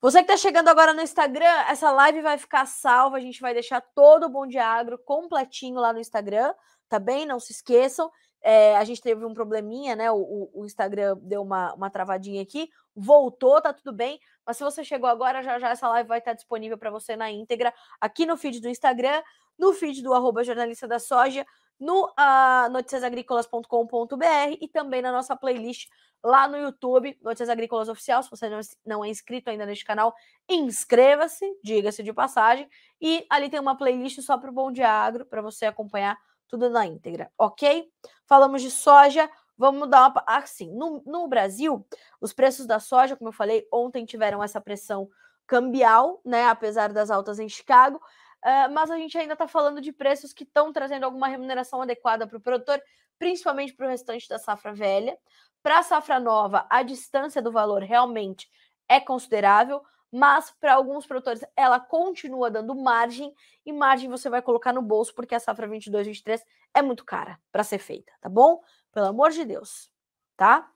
Você que está chegando agora no Instagram, essa live vai ficar salva. A gente vai deixar todo o Bom Dia Agro completinho lá no Instagram, tá bem? Não se esqueçam. É, a gente teve um probleminha, né? O, o, Instagram deu uma, uma travadinha aqui, voltou, tá tudo bem. Mas se você chegou agora, já já essa live vai estar disponível para você na íntegra aqui no feed do Instagram, no feed do arroba jornalista da soja, no uh, noticiasagricolas.com.br e também na nossa playlist lá no YouTube, Notícias Agrícolas Oficial. Se você não, é inscrito ainda neste canal, inscreva-se, diga-se de passagem. E ali tem uma playlist só para o Bom Dia Agro, para você acompanhar tudo na íntegra, ok? Falamos de soja, vamos dar uma. Assim, no, no Brasil, os preços da soja, como eu falei, ontem tiveram essa pressão cambial, né? Apesar das altas em Chicago. Uh, mas a gente ainda está falando de preços que estão trazendo alguma remuneração adequada para o produtor, principalmente para o restante da safra velha. Para a safra nova, a distância do valor realmente é considerável, mas para alguns produtores ela continua dando margem e margem você vai colocar no bolso porque a safra 22 23 é muito cara para ser feita, tá bom? Pelo amor de Deus, tá?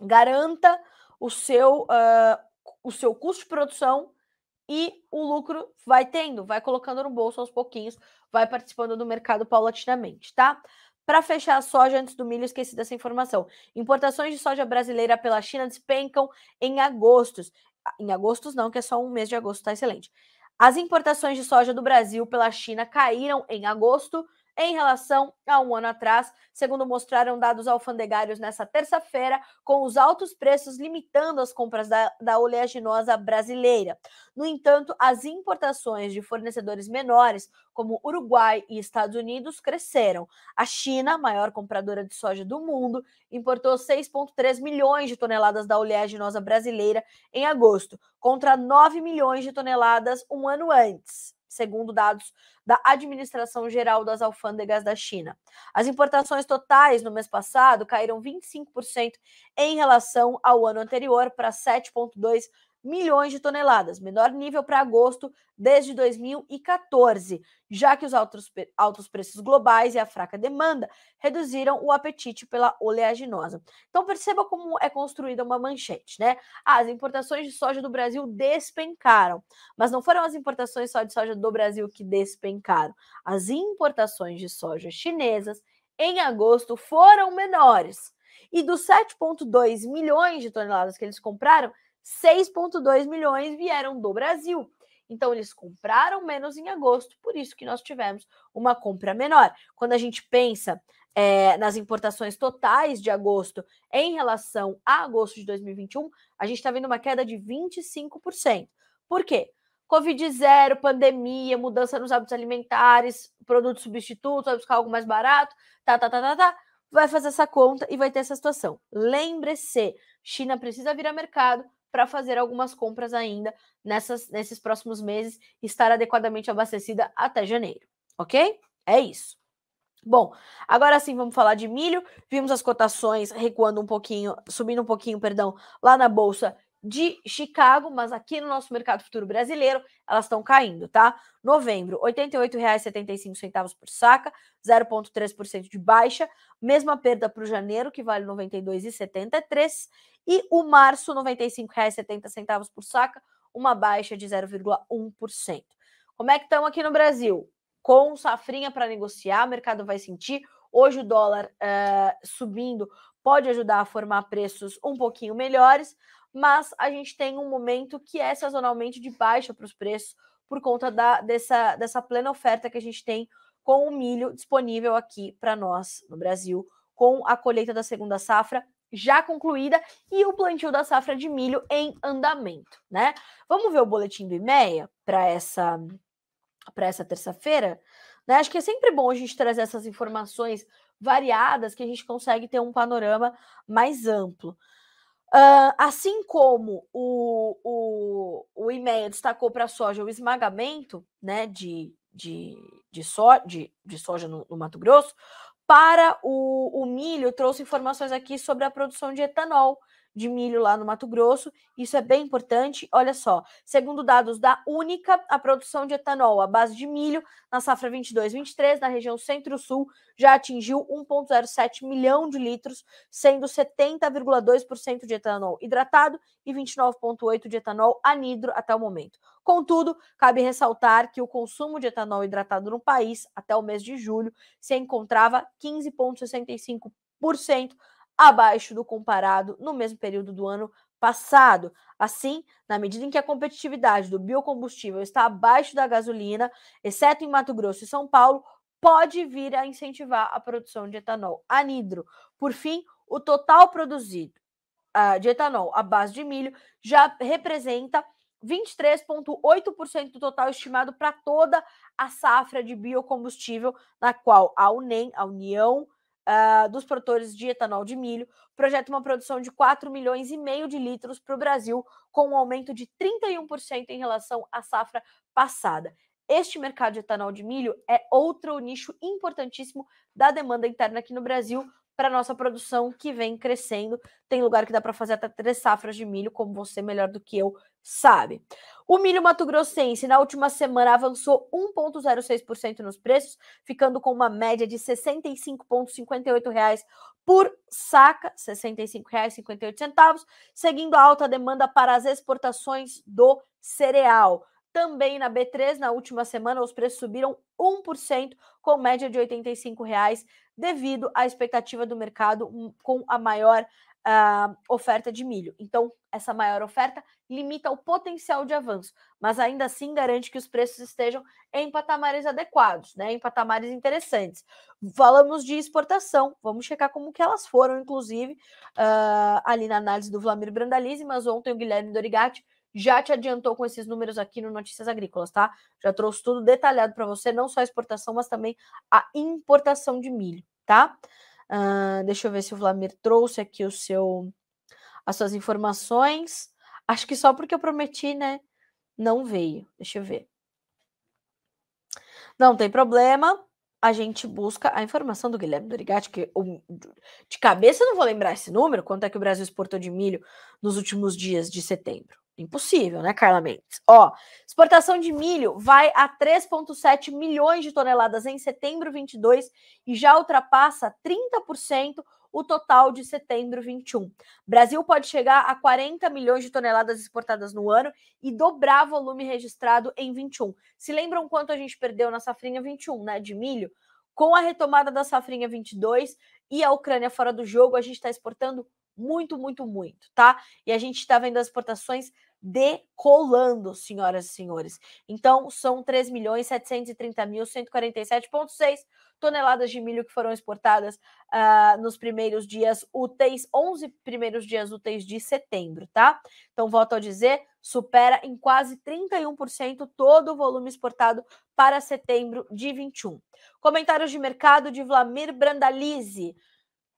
Garanta o seu uh, o seu custo de produção e o lucro vai tendo, vai colocando no bolso aos pouquinhos, vai participando do mercado paulatinamente, tá? Para fechar a soja antes do milho, esqueci dessa informação. Importações de soja brasileira pela China despencam em agosto. Em agosto não, que é só um mês de agosto, tá excelente. As importações de soja do Brasil pela China caíram em agosto em relação a um ano atrás, segundo mostraram dados alfandegários nessa terça-feira, com os altos preços limitando as compras da, da oleaginosa brasileira. No entanto, as importações de fornecedores menores, como Uruguai e Estados Unidos, cresceram. A China, maior compradora de soja do mundo, importou 6,3 milhões de toneladas da oleaginosa brasileira em agosto, contra 9 milhões de toneladas um ano antes segundo dados da Administração Geral das Alfândegas da China. As importações totais no mês passado caíram 25% em relação ao ano anterior para 7,2 milhões de toneladas, menor nível para agosto desde 2014, já que os altos, altos preços globais e a fraca demanda reduziram o apetite pela oleaginosa. Então perceba como é construída uma manchete, né? Ah, as importações de soja do Brasil despencaram, mas não foram as importações só de soja do Brasil que despencaram. As importações de soja chinesas em agosto foram menores. E dos 7,2 milhões de toneladas que eles compraram, 6,2 milhões vieram do Brasil. Então, eles compraram menos em agosto, por isso que nós tivemos uma compra menor. Quando a gente pensa é, nas importações totais de agosto em relação a agosto de 2021, a gente está vendo uma queda de 25%. Por quê? Covid zero, pandemia, mudança nos hábitos alimentares, produtos substitutos, vai buscar algo mais barato, tá, tá, tá, tá, tá. Vai fazer essa conta e vai ter essa situação. Lembre-se, China precisa vir a mercado, para fazer algumas compras ainda nessas, nesses próximos meses, estar adequadamente abastecida até janeiro, ok? É isso. Bom, agora sim vamos falar de milho. Vimos as cotações recuando um pouquinho, subindo um pouquinho, perdão, lá na bolsa de Chicago, mas aqui no nosso mercado futuro brasileiro, elas estão caindo, tá? Novembro, R$ 88,75 por saca, 0,3% de baixa, mesma perda para o janeiro, que vale R$ 92,73, e o março, R$ 95,70 por saca, uma baixa de 0,1%. Como é que estão aqui no Brasil? Com safrinha para negociar, o mercado vai sentir. Hoje o dólar uh, subindo pode ajudar a formar preços um pouquinho melhores, mas a gente tem um momento que é sazonalmente de baixa para os preços por conta da, dessa, dessa plena oferta que a gente tem com o milho disponível aqui para nós no Brasil, com a colheita da segunda safra já concluída e o plantio da safra de milho em andamento, né? Vamos ver o boletim do IMEA para essa para essa terça-feira, né? Acho que é sempre bom a gente trazer essas informações variadas que a gente consegue ter um panorama mais amplo. Uh, assim como o, o, o IMEA destacou para a soja o esmagamento né, de, de, de, so, de, de soja no, no Mato Grosso, para o, o milho, trouxe informações aqui sobre a produção de etanol de milho lá no Mato Grosso. Isso é bem importante. Olha só, segundo dados da Única, a produção de etanol à base de milho na safra 22/23 na região Centro-Sul já atingiu 1,07 milhão de litros, sendo 70,2% de etanol hidratado e 29,8% de etanol anidro até o momento. Contudo, cabe ressaltar que o consumo de etanol hidratado no país, até o mês de julho, se encontrava 15,65% abaixo do comparado no mesmo período do ano passado. Assim, na medida em que a competitividade do biocombustível está abaixo da gasolina, exceto em Mato Grosso e São Paulo, pode vir a incentivar a produção de etanol anidro. Por fim, o total produzido uh, de etanol à base de milho já representa 23,8% do total estimado para toda a safra de biocombustível, na qual a UNEM, a União uh, dos Produtores de Etanol de Milho, projeta uma produção de 4 milhões e meio de litros para o Brasil, com um aumento de 31% em relação à safra passada. Este mercado de etanol de milho é outro nicho importantíssimo da demanda interna aqui no Brasil, para nossa produção que vem crescendo. Tem lugar que dá para fazer até três safras de milho, como você melhor do que eu sabe. O milho mato-grossense na última semana avançou 1,06% nos preços, ficando com uma média de R$ 65,58 por saca, R$ 65,58, seguindo a alta demanda para as exportações do cereal. Também na B3, na última semana, os preços subiram 1%, com média de R$ 85,00, devido à expectativa do mercado com a maior uh, oferta de milho. Então, essa maior oferta limita o potencial de avanço, mas ainda assim garante que os preços estejam em patamares adequados, né, em patamares interessantes. Falamos de exportação, vamos checar como que elas foram, inclusive, uh, ali na análise do Vlamir Brandalize, mas ontem o Guilherme Dorigatti já te adiantou com esses números aqui no Notícias Agrícolas, tá? Já trouxe tudo detalhado para você, não só a exportação, mas também a importação de milho, tá? Uh, deixa eu ver se o Vlamir trouxe aqui o seu, as suas informações. Acho que só porque eu prometi, né? Não veio. Deixa eu ver. Não tem problema. A gente busca a informação do Guilherme Dorigatti, que de cabeça eu não vou lembrar esse número, quanto é que o Brasil exportou de milho nos últimos dias de setembro. Impossível, né, Carla Mendes? Ó, exportação de milho vai a 3,7 milhões de toneladas em setembro 22 e já ultrapassa 30% o total de setembro 21. Brasil pode chegar a 40 milhões de toneladas exportadas no ano e dobrar volume registrado em 21. Se lembram quanto a gente perdeu na safrinha 21, né, de milho? Com a retomada da safrinha 22 e a Ucrânia fora do jogo, a gente está exportando muito, muito, muito, tá? E a gente está vendo as exportações decolando, senhoras e senhores. Então, são 3 milhões 730 mil 147,6 toneladas de milho que foram exportadas uh, nos primeiros dias úteis, 11 primeiros dias úteis de setembro, tá? Então, volto a dizer, supera em quase 31% todo o volume exportado para setembro de 21. Comentários de mercado de Vlamir Brandalize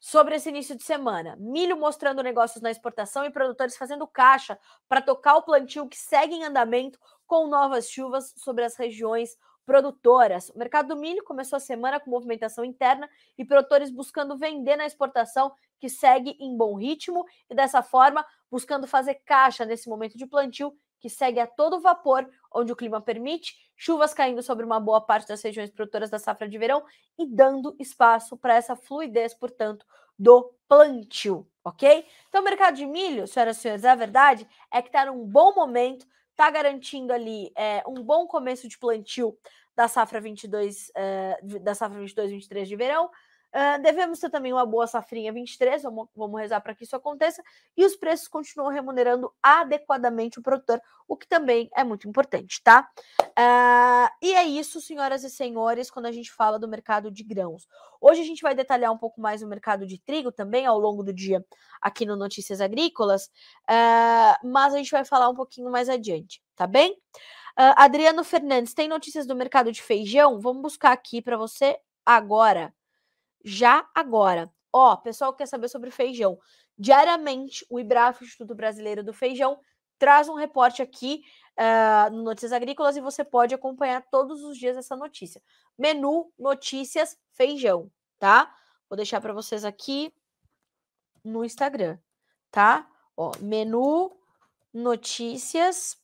sobre esse início de semana. Milho mostrando negócios na exportação e produtores fazendo caixa para tocar o plantio que segue em andamento com novas chuvas sobre as regiões produtoras. O mercado do milho começou a semana com movimentação interna e produtores buscando vender na exportação que segue em bom ritmo e dessa forma buscando fazer caixa nesse momento de plantio que segue a todo vapor, onde o clima permite, chuvas caindo sobre uma boa parte das regiões produtoras da safra de verão e dando espaço para essa fluidez, portanto, do plantio, ok? Então, o mercado de milho, senhoras e senhores, a verdade é que está num bom momento, está garantindo ali é, um bom começo de plantio da safra 22, é, da safra 22-23 de verão, Uh, devemos ter também uma boa safrinha 23, vamos, vamos rezar para que isso aconteça, e os preços continuam remunerando adequadamente o produtor, o que também é muito importante, tá? Uh, e é isso, senhoras e senhores, quando a gente fala do mercado de grãos. Hoje a gente vai detalhar um pouco mais o mercado de trigo também ao longo do dia aqui no Notícias Agrícolas, uh, mas a gente vai falar um pouquinho mais adiante, tá bem? Adriano Fernandes, tem notícias do mercado de feijão? Vamos buscar aqui para você agora já agora. Ó, pessoal que quer saber sobre feijão. Diariamente, o IBRAF, Instituto Brasileiro do Feijão, traz um reporte aqui uh, no Notícias Agrícolas e você pode acompanhar todos os dias essa notícia. Menu Notícias Feijão, tá? Vou deixar para vocês aqui no Instagram, tá? Ó, menu, notícias,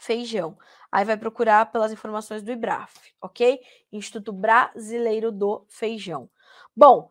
feijão. Aí vai procurar pelas informações do IBRAF, ok? Instituto Brasileiro do Feijão. Bom,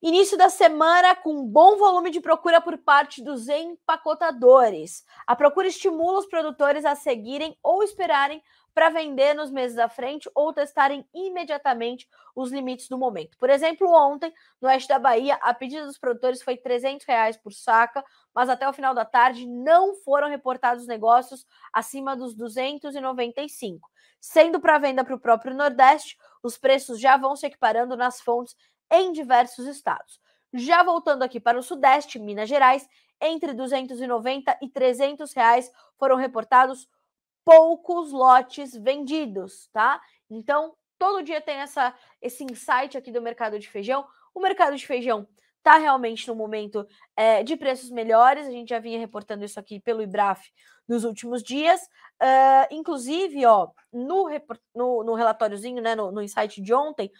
Início da semana com bom volume de procura por parte dos empacotadores. A procura estimula os produtores a seguirem ou esperarem para vender nos meses à frente ou testarem imediatamente os limites do momento. Por exemplo, ontem, no oeste da Bahia, a pedida dos produtores foi 300 reais por saca, mas até o final da tarde não foram reportados negócios acima dos 295. Sendo para venda para o próprio Nordeste, os preços já vão se equiparando nas fontes em diversos estados. Já voltando aqui para o Sudeste, Minas Gerais, entre 290 e 300 reais foram reportados poucos lotes vendidos, tá? Então, todo dia tem essa, esse insight aqui do mercado de feijão. O mercado de feijão está realmente no momento é, de preços melhores. A gente já vinha reportando isso aqui pelo IBRAF nos últimos dias. Uh, inclusive, ó, no, no, no relatóriozinho, né, no, no insight de ontem,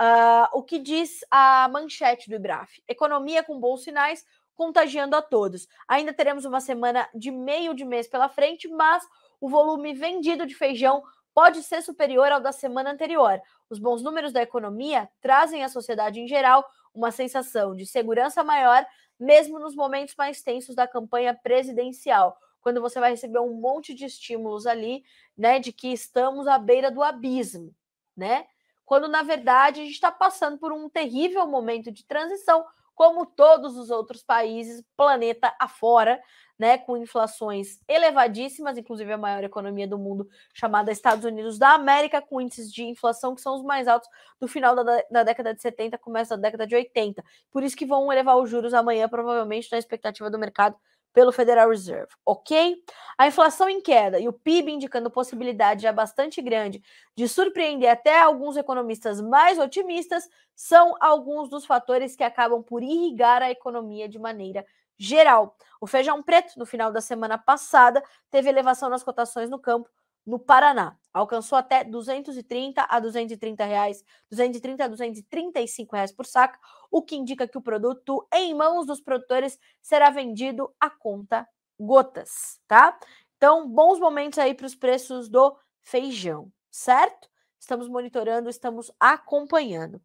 Uh, o que diz a manchete do IBRAF? Economia com bons sinais, contagiando a todos. Ainda teremos uma semana de meio de mês pela frente, mas o volume vendido de feijão pode ser superior ao da semana anterior. Os bons números da economia trazem à sociedade em geral uma sensação de segurança maior, mesmo nos momentos mais tensos da campanha presidencial, quando você vai receber um monte de estímulos ali, né, de que estamos à beira do abismo, né? Quando na verdade a gente está passando por um terrível momento de transição, como todos os outros países, planeta afora, né, com inflações elevadíssimas, inclusive a maior economia do mundo, chamada Estados Unidos da América, com índices de inflação que são os mais altos do final da, da década de 70, começo da década de 80. Por isso que vão elevar os juros amanhã, provavelmente, na expectativa do mercado pelo Federal Reserve, ok? A inflação em queda e o PIB indicando possibilidade já bastante grande de surpreender até alguns economistas mais otimistas são alguns dos fatores que acabam por irrigar a economia de maneira geral. O feijão preto, no final da semana passada, teve elevação nas cotações no campo no Paraná. Alcançou até 230 a 230 reais, 230 a 235 reais por saca, o que indica que o produto em mãos dos produtores será vendido a conta gotas, tá? Então, bons momentos aí para os preços do feijão, certo? Estamos monitorando, estamos acompanhando.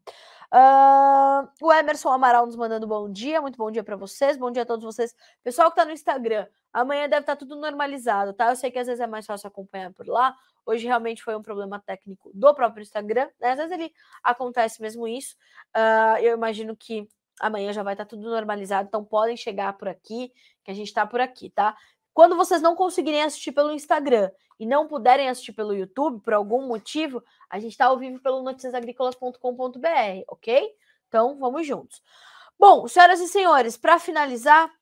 Uh, o Emerson Amaral nos mandando bom dia, muito bom dia para vocês, bom dia a todos vocês. Pessoal que está no Instagram, amanhã deve estar tá tudo normalizado, tá? Eu sei que às vezes é mais fácil acompanhar por lá. Hoje realmente foi um problema técnico do próprio Instagram, né? Às vezes ele acontece mesmo isso. Uh, eu imagino que amanhã já vai estar tá tudo normalizado, então podem chegar por aqui, que a gente está por aqui, tá? Quando vocês não conseguirem assistir pelo Instagram e não puderem assistir pelo YouTube, por algum motivo, a gente está ao vivo pelo noticiasagricolas.com.br, ok? Então, vamos juntos. Bom, senhoras e senhores, para finalizar,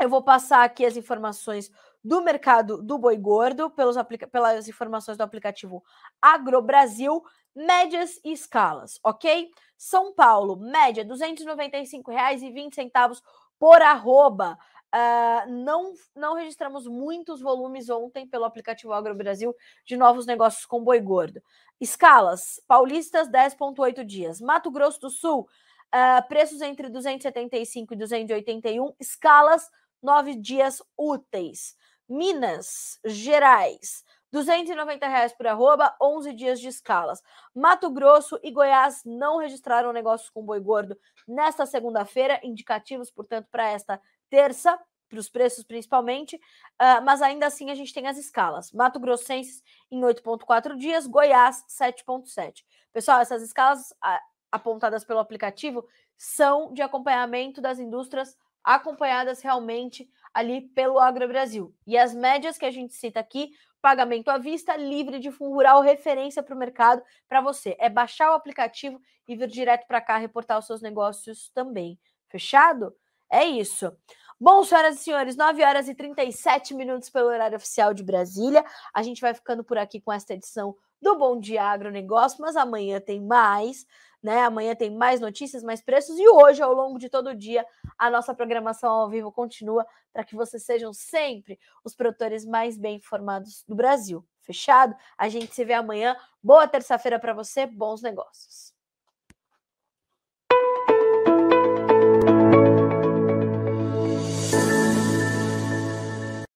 eu vou passar aqui as informações do mercado do boi gordo, pelos pelas informações do aplicativo AgroBrasil, médias e escalas, ok? São Paulo, média R$ 295,20 por arroba. Uh, não, não registramos muitos volumes ontem pelo aplicativo Agro Brasil de novos negócios com boi gordo. Escalas: paulistas 10,8 dias. Mato Grosso do Sul, uh, preços entre 275 e 281. Escalas, 9 dias úteis. Minas Gerais, 290 reais por arroba, 11 dias de escalas. Mato Grosso e Goiás não registraram negócios com boi gordo nesta segunda-feira, indicativos, portanto, para esta terça, para os preços principalmente, uh, mas ainda assim a gente tem as escalas. Mato Grossenses em 8,4 dias, Goiás 7,7. Pessoal, essas escalas uh, apontadas pelo aplicativo são de acompanhamento das indústrias acompanhadas realmente ali pelo Agro Brasil. E as médias que a gente cita aqui, pagamento à vista, livre de fundo rural, referência para o mercado para você. É baixar o aplicativo e vir direto para cá reportar os seus negócios também. Fechado? É isso. Bom, senhoras e senhores, 9 horas e 37 minutos pelo horário oficial de Brasília. A gente vai ficando por aqui com esta edição do Bom Dia Agronegócio, mas amanhã tem mais, né? Amanhã tem mais notícias, mais preços e hoje, ao longo de todo o dia, a nossa programação ao vivo continua para que vocês sejam sempre os produtores mais bem informados do Brasil. Fechado? A gente se vê amanhã. Boa terça-feira para você, bons negócios.